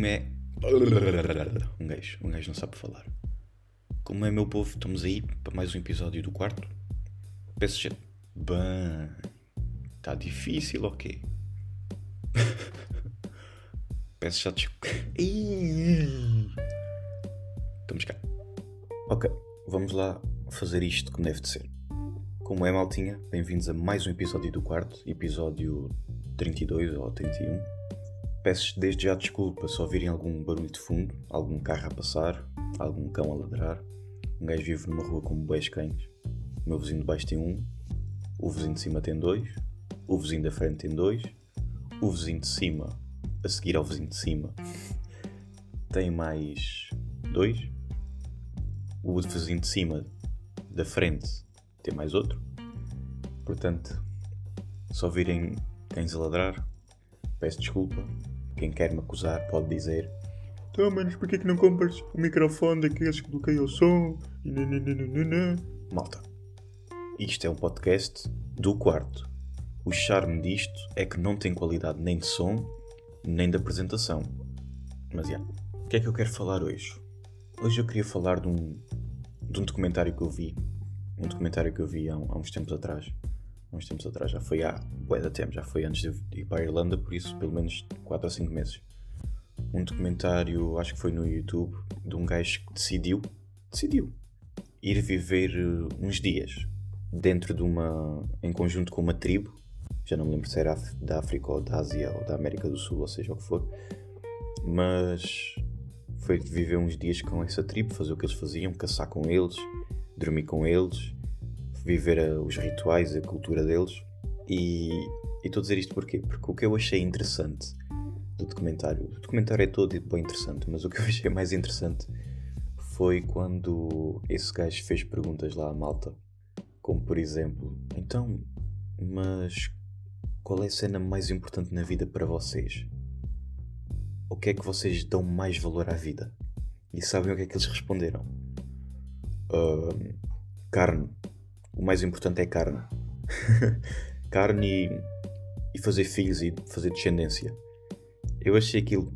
Como é. Um gajo, um gajo não sabe falar. Como é, meu povo, estamos aí para mais um episódio do quarto. Peço já. Bem. Está difícil, ok? Peço já desculpa. Estamos cá. Ok, vamos lá fazer isto como deve de ser. Como é, maltinha, bem-vindos a mais um episódio do quarto, episódio 32 ou 31. Peço desde já desculpa se ouvirem algum barulho de fundo, algum carro a passar, algum cão a ladrar. Um gajo vive numa rua com boas cães. O meu vizinho de baixo tem um, o vizinho de cima tem dois, o vizinho da frente tem dois, o vizinho de cima, a seguir ao vizinho de cima, tem mais dois, o vizinho de cima da frente tem mais outro. Portanto, se ouvirem cães a ladrar, peço desculpa. Quem quer me acusar pode dizer: Então, manos, porquê que não compras o microfone daqueles que bloqueiam o som? Malta, isto é um podcast do quarto. O charme disto é que não tem qualidade nem de som, nem de apresentação. Mas já, o que é que eu quero falar hoje? Hoje eu queria falar de um, de um documentário que eu vi. Um documentário que eu vi há, há uns tempos atrás. Uns tempos atrás, já foi há bué da tempo, já foi antes de ir para a Irlanda, por isso pelo menos 4 ou 5 meses. Um documentário, acho que foi no YouTube, de um gajo que decidiu, decidiu, ir viver uh, uns dias dentro de uma. em conjunto com uma tribo, já não me lembro se era da África ou da Ásia ou da América do Sul, ou seja o que for, mas foi viver uns dias com essa tribo, fazer o que eles faziam, caçar com eles, dormir com eles, viver uh, os rituais, a cultura deles. E estou a dizer isto porquê? Porque o que eu achei interessante do documentário, o documentário é todo bem interessante, mas o que eu achei mais interessante foi quando esse gajo fez perguntas lá à malta, como por exemplo, então, mas qual é a cena mais importante na vida para vocês? O que é que vocês dão mais valor à vida? E sabem o que é que eles responderam? "Ahm, carne. O mais importante é carne. carne e, e fazer filhos e fazer descendência. Eu achei aquilo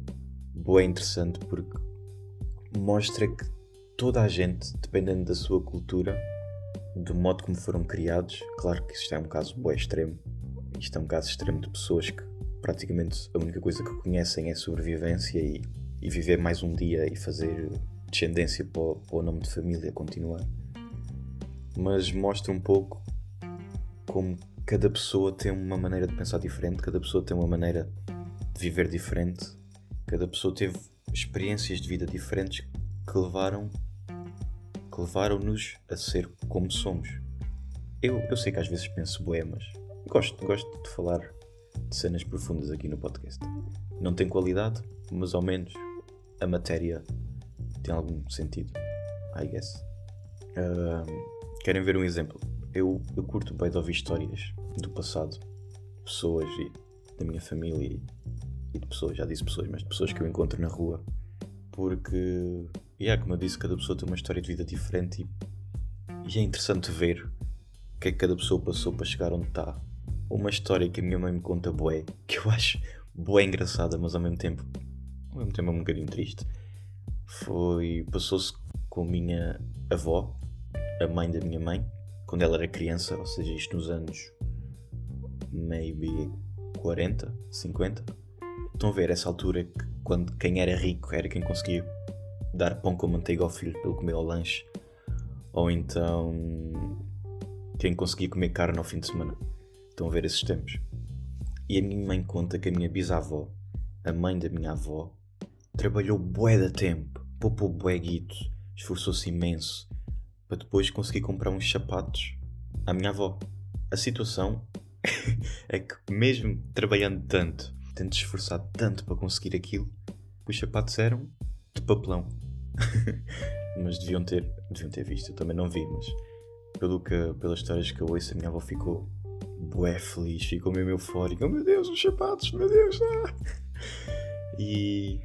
bem interessante porque mostra que toda a gente, dependendo da sua cultura, do modo como foram criados, claro que isto é um caso bem extremo, isto é um caso extremo de pessoas que praticamente a única coisa que conhecem é sobrevivência e, e viver mais um dia e fazer descendência para o, para o nome de família continuar. Mas mostra um pouco como cada pessoa tem uma maneira de pensar diferente, cada pessoa tem uma maneira de viver diferente, cada pessoa teve experiências de vida diferentes que levaram que levaram-nos a ser como somos. Eu, eu sei que às vezes penso bué, mas gosto, gosto de falar de cenas profundas aqui no podcast. Não tem qualidade, mas ao menos a matéria tem algum sentido. I guess. Querem ver um exemplo? Eu, eu curto bem de ouvir histórias do passado, pessoas e da minha família e, e de pessoas, já disse pessoas, mas de pessoas que eu encontro na rua. Porque, yeah, como eu disse, cada pessoa tem uma história de vida diferente e, e é interessante ver o que é que cada pessoa passou para chegar onde está. Uma história que a minha mãe me conta bué, que eu acho bué engraçada, mas ao mesmo tempo, ao mesmo tempo é um bocadinho triste. Foi, passou-se com a minha avó, a mãe da minha mãe, quando ela era criança, ou seja, isto nos anos maybe 40, 50. Estão a ver essa altura que quando quem era rico era quem conseguia dar pão com manteiga ao filho ele comer ao lanche, ou então quem conseguia comer carne ao fim de semana. Estão a ver esses tempos. E a minha mãe conta que a minha bisavó, a mãe da minha avó, trabalhou bué de tempo, poupou bué guito, esforçou-se imenso para depois conseguir comprar uns sapatos à minha avó. A situação é que mesmo trabalhando tanto, tendo esforçado tanto para conseguir aquilo, os sapatos eram de papelão. mas deviam ter, deviam ter visto, eu também não vi, mas pelo que, pelas histórias que eu ouço, a minha avó ficou bué feliz, ficou mesmo eufórica. Oh meu Deus, os sapatos, meu Deus! Ah! E.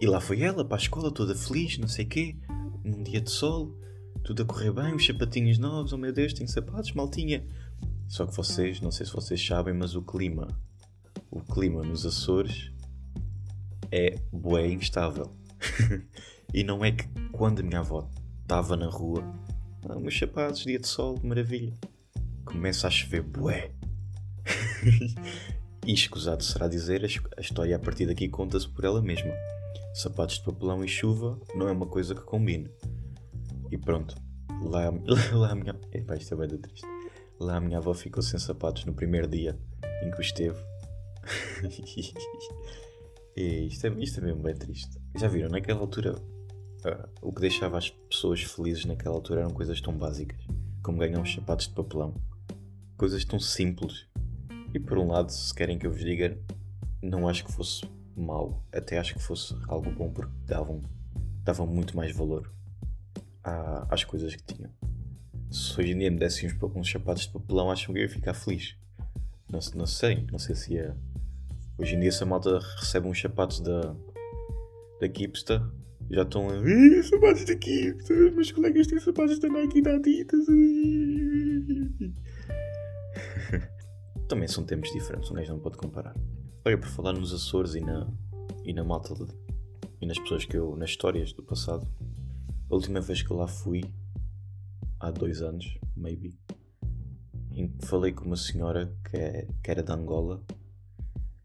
E lá foi ela para a escola, toda feliz, não sei quê, num dia de sol, tudo a correr bem, os sapatinhos novos, oh meu Deus, tenho sapatos, maltinha. Só que vocês, não sei se vocês sabem, mas o clima, o clima nos Açores é bué instável. e não é que quando a minha avó estava na rua, ah, meus sapatos, dia de sol, maravilha. Começa a chover bué. e escusado será dizer, a história a partir daqui conta-se por ela mesma. Sapatos de papelão e chuva não é uma coisa que combine. E pronto, lá, lá a minha. Epá, isto é bem triste. Lá a minha avó ficou sem sapatos no primeiro dia em que esteve. e isto é, isto é mesmo bem triste. Já viram, naquela altura, uh, o que deixava as pessoas felizes naquela altura eram coisas tão básicas, como ganhar uns sapatos de papelão. Coisas tão simples. E por um lado, se querem que eu vos diga, não acho que fosse mau, até acho que fosse algo bom porque davam, davam muito mais valor à, às coisas que tinham. Se hoje em dia me dessem uns, uns sapatos de papelão, acho que eu ia ficar feliz. Não, não sei, não sei se ia. Hoje em dia, se a malta recebe uns sapatos da, da Kipster, já estão a. sapatos da Kipster, meus colegas têm sapatos da Nike e da Adidas. Também são tempos diferentes, um gajo não pode comparar. Olha, por falar nos Açores e na, e na malta de, e nas pessoas que eu. nas histórias do passado, a última vez que lá fui, há dois anos, maybe, em que falei com uma senhora que, é, que era de Angola,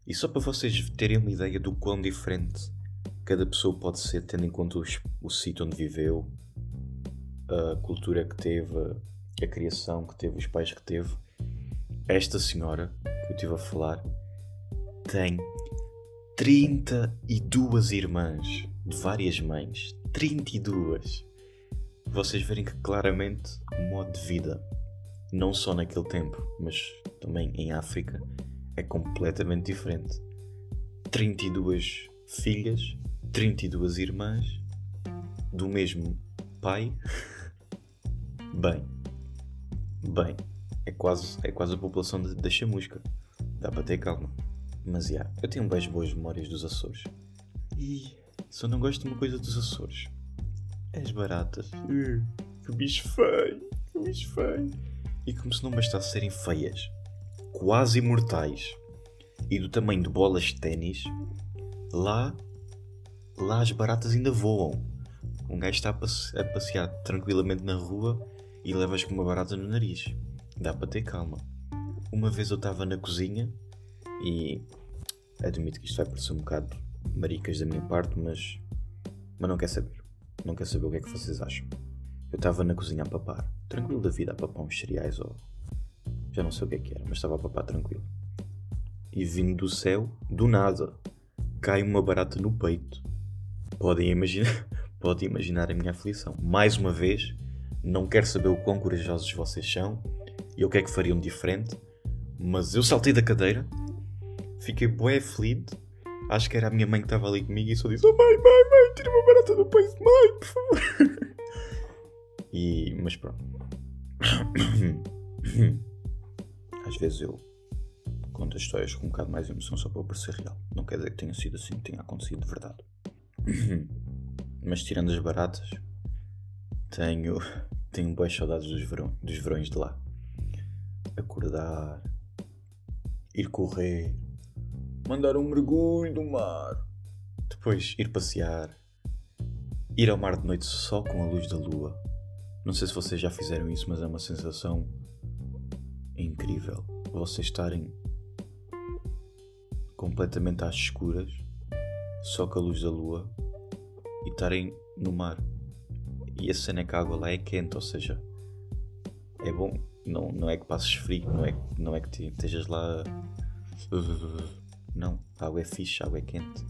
e só para vocês terem uma ideia do quão diferente cada pessoa pode ser, tendo em conta os, o sítio onde viveu, a cultura que teve, a criação que teve, os pais que teve. Esta senhora que eu estive a falar tem 32 irmãs de várias mães. 32. Vocês verem que claramente o modo de vida, não só naquele tempo, mas também em África, é completamente diferente. 32 filhas, 32 irmãs, do mesmo pai. Bem, bem, é quase, é quase a população da chamusca. Dá para ter calma. Mas já, yeah, eu tenho bem boas memórias dos Açores. E só não gosto de uma coisa dos Açores. As baratas. Uh, que bicho feio, que bicho feio. E como se não bastasse serem feias, quase imortais e do tamanho de bolas de ténis, lá, lá as baratas ainda voam. Um gajo está a, passe a passear tranquilamente na rua e levas com uma barata no nariz. Dá para ter calma. Uma vez eu estava na cozinha e admito que isto vai parecer um bocado maricas da minha parte, mas, mas não quer saber. Não quer saber o que é que vocês acham. Eu estava na cozinha a papar, tranquilo da vida, a papar uns cereais ou. Já não sei o que é que era, mas estava a papar tranquilo. E vindo do céu, do nada, cai uma barata no peito. Podem imaginar, podem imaginar a minha aflição. Mais uma vez, não quero saber o quão corajosos vocês são e o que é que fariam diferente, mas eu saltei da cadeira Fiquei bué aflito. Acho que era a minha mãe que estava ali comigo e só disse: Oh mãe, mãe, mãe, tira uma barata do peito, mãe, por favor. E, mas pronto. Às vezes eu conto as histórias com um bocado mais emoção só para parecer real. Não quer dizer que tenha sido assim, que tenha acontecido de verdade. Mas tirando as baratas, tenho, tenho boas saudades dos, verão, dos verões de lá. Acordar, ir correr, mandar um mergulho no mar, depois ir passear, ir ao mar de noite só com a luz da lua. Não sei se vocês já fizeram isso, mas é uma sensação incrível. Vocês estarem completamente às escuras, só com a luz da lua, e estarem no mar. E a cena é que a água lá é quente, ou seja, é bom. Não, não é que passes frio, não é, não é que estejas lá não, a água é fixe, a água é quente.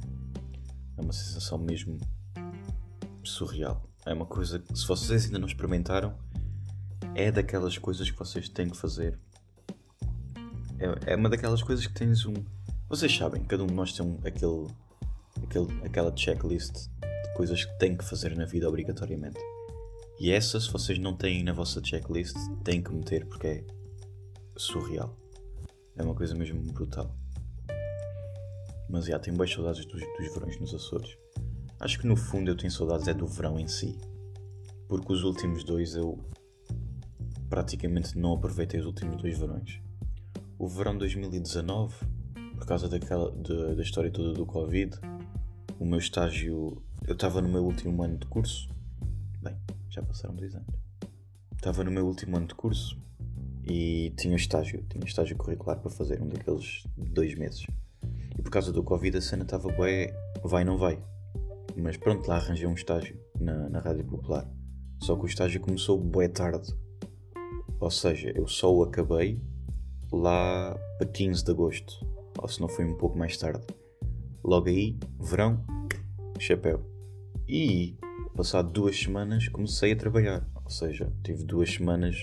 É uma sensação mesmo surreal. É uma coisa que, se vocês ainda não experimentaram, é daquelas coisas que vocês têm que fazer. É, é uma daquelas coisas que tens um. Vocês sabem, cada um de nós tem um, aquele, aquele, aquela checklist de coisas que tem que fazer na vida obrigatoriamente. E essa, se vocês não têm na vossa checklist, têm que meter porque é surreal. É uma coisa mesmo brutal. Mas já tenho boas saudades dos, dos verões nos Açores. Acho que no fundo eu tenho saudades é do verão em si. Porque os últimos dois eu praticamente não aproveitei os últimos dois verões. O verão 2019, por causa daquela, de, da história toda do Covid, o meu estágio. Eu estava no meu último ano de curso. Bem, já passaram dois anos. Estava no meu último ano de curso e tinha estágio, tinha estágio curricular para fazer, um daqueles dois meses. E por causa do Covid a cena estava bué, vai não vai. Mas pronto, lá arranjei um estágio na, na Rádio Popular. Só que o estágio começou bué tarde. Ou seja, eu só o acabei lá a 15 de agosto. Ou se não foi um pouco mais tarde. Logo aí, verão, chapéu. E passado duas semanas comecei a trabalhar. Ou seja, tive duas semanas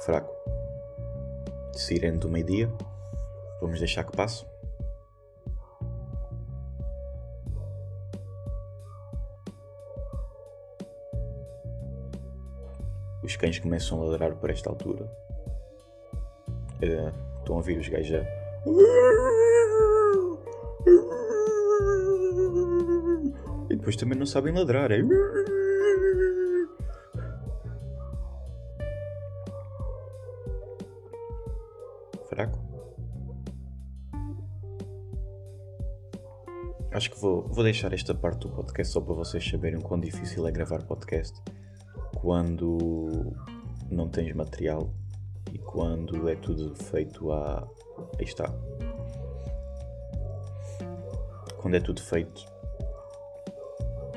fraco. Sirene do meio-dia. Vamos deixar que passe. Os cães começam a ladrar por esta altura. Uh, estão a ouvir os gajos já. E depois também não sabem ladrar. É... Acho que vou, vou deixar esta parte do podcast só para vocês saberem quão difícil é gravar podcast quando não tens material e quando é tudo feito a. Aí está. Quando é tudo feito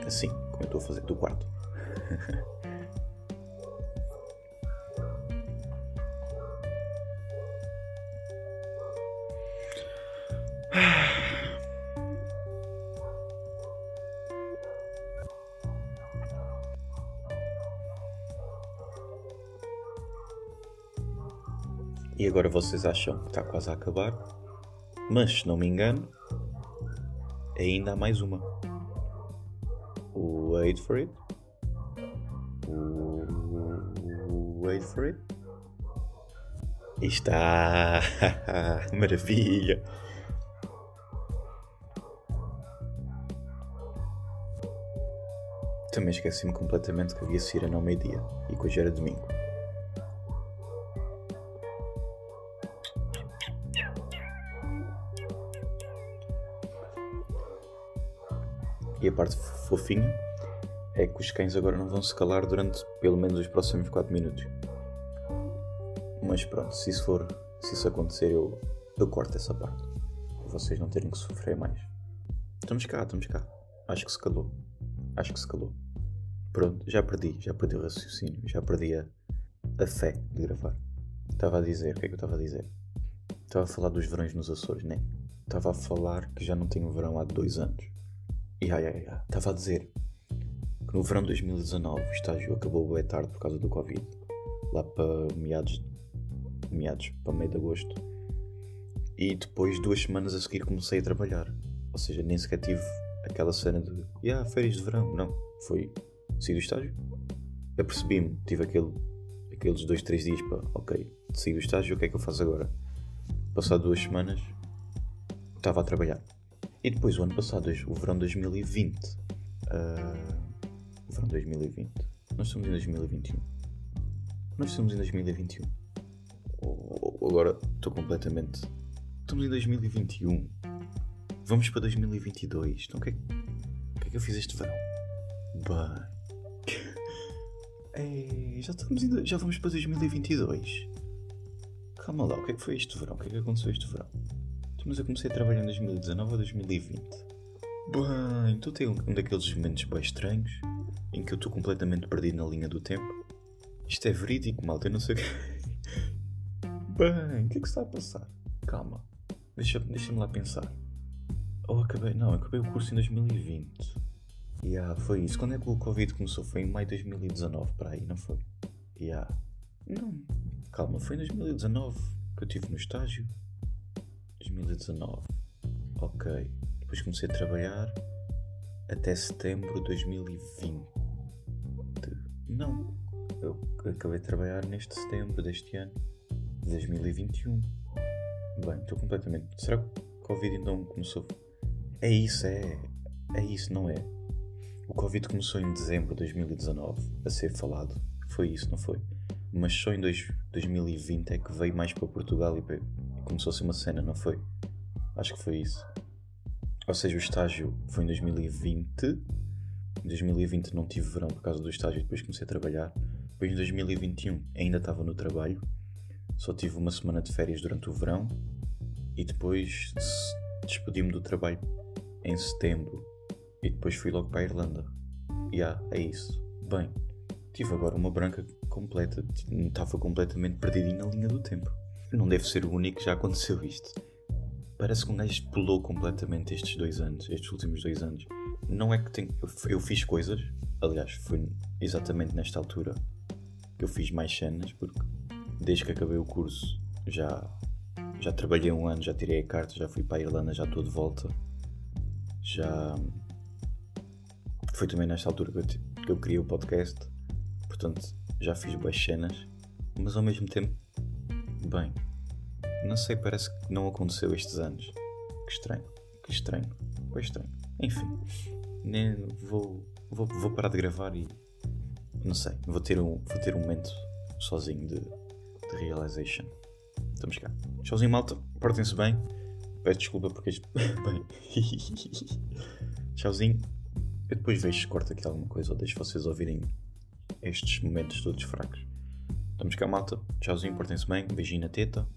assim, como eu estou a fazer do quarto. E agora vocês acham que está quase a acabar, mas se não me engano, ainda há mais uma. Wait for it. Wait for it. Está maravilha. Também esqueci-me completamente que havia Cira ao meio-dia e que hoje era domingo. A parte fofinha é que os cães agora não vão se calar durante pelo menos os próximos 4 minutos. Mas pronto, se isso for, se isso acontecer, eu, eu corto essa parte. Para vocês não terem que sofrer mais. Estamos cá, estamos cá. Acho que se calou. Acho que se calou. Pronto, já perdi, já perdi o raciocínio, já perdi a, a fé de gravar. Estava a dizer, o que é que eu estava a dizer? Estava a falar dos verões nos Açores, né? Estava a falar que já não tenho verão há dois anos. Ai, ai, ai. Estava a dizer que no verão de 2019 o estágio acabou bem tarde por causa do Covid. Lá para meados, meados, para meio de agosto. E depois, duas semanas a seguir, comecei a trabalhar. Ou seja, nem sequer tive aquela cena de, yeah, férias de verão. Não, foi sair do estágio. Apercebi-me, tive aquele, aqueles dois, três dias para, ok, sair do estágio, o que é que eu faço agora? Passado duas semanas, estava a trabalhar. E depois, o ano passado, o verão 2020. Uh, ah, o verão 2020. Nós estamos em 2021. Nós estamos em 2021. agora estou completamente. Estamos em 2021. Vamos para 2022. Então o que é, o que, é que eu fiz este verão? Ei, já, estamos em, já vamos para 2022. Calma lá, o que é que foi este verão? O que é que aconteceu este verão? Mas eu comecei a trabalhar em 2019 ou 2020. Bem, então tem um, daqueles momentos bem estranhos em que eu estou completamente perdido na linha do tempo. Isto é verídico, malta, eu não sei o que. Bem, o que é que está a passar? Calma, deixa-me deixa lá pensar. Oh, acabei. Não, acabei o curso em 2020. E yeah, foi isso. Quando é que o Covid começou? Foi em maio de 2019, para aí, não foi? Yeah. Não, calma, foi em 2019 que eu estive no estágio. 2019. Ok. Depois comecei a trabalhar até setembro de 2020. Não. Eu acabei de trabalhar neste setembro deste ano, de 2021. Bem, estou completamente. Será que o Covid então começou? É isso, é. É isso, não é? O Covid começou em dezembro de 2019 a ser falado. Foi isso, não foi? Mas só em dois, 2020 é que veio mais para Portugal e começou a ser uma cena, não foi? Acho que foi isso. Ou seja, o estágio foi em 2020. Em 2020 não tive verão por causa do estágio depois comecei a trabalhar. Depois em 2021 ainda estava no trabalho. Só tive uma semana de férias durante o verão. E depois despedi-me do trabalho em setembro. E depois fui logo para a Irlanda. E yeah, é isso. Bem, tive agora uma branca completa. Estava completamente perdidinho na linha do tempo. Não deve ser o único que já aconteceu isto. Parece que um gajo pulou completamente estes dois anos, estes últimos dois anos. Não é que tenho, eu, eu fiz coisas, aliás, foi exatamente nesta altura que eu fiz mais cenas, porque desde que acabei o curso já, já trabalhei um ano, já tirei a carta, já fui para a Irlanda, já estou de volta. Já. Foi também nesta altura que eu, que eu criei o podcast, portanto já fiz boas cenas, mas ao mesmo tempo Bem, não sei, parece que não aconteceu estes anos. Que estranho, que estranho, foi estranho. Enfim, nem vou, vou, vou parar de gravar e não sei, vou ter um, vou ter um momento sozinho de, de realization. Estamos cá. Tchauzinho, malta. Portem-se bem. Peço desculpa porque bem. Tchauzinho. Eu depois vejo se corta aqui alguma coisa ou deixo vocês ouvirem estes momentos todos fracos. Estamos cá, malta. Tchauzinho, portem-se bem. Um beijinho na teta.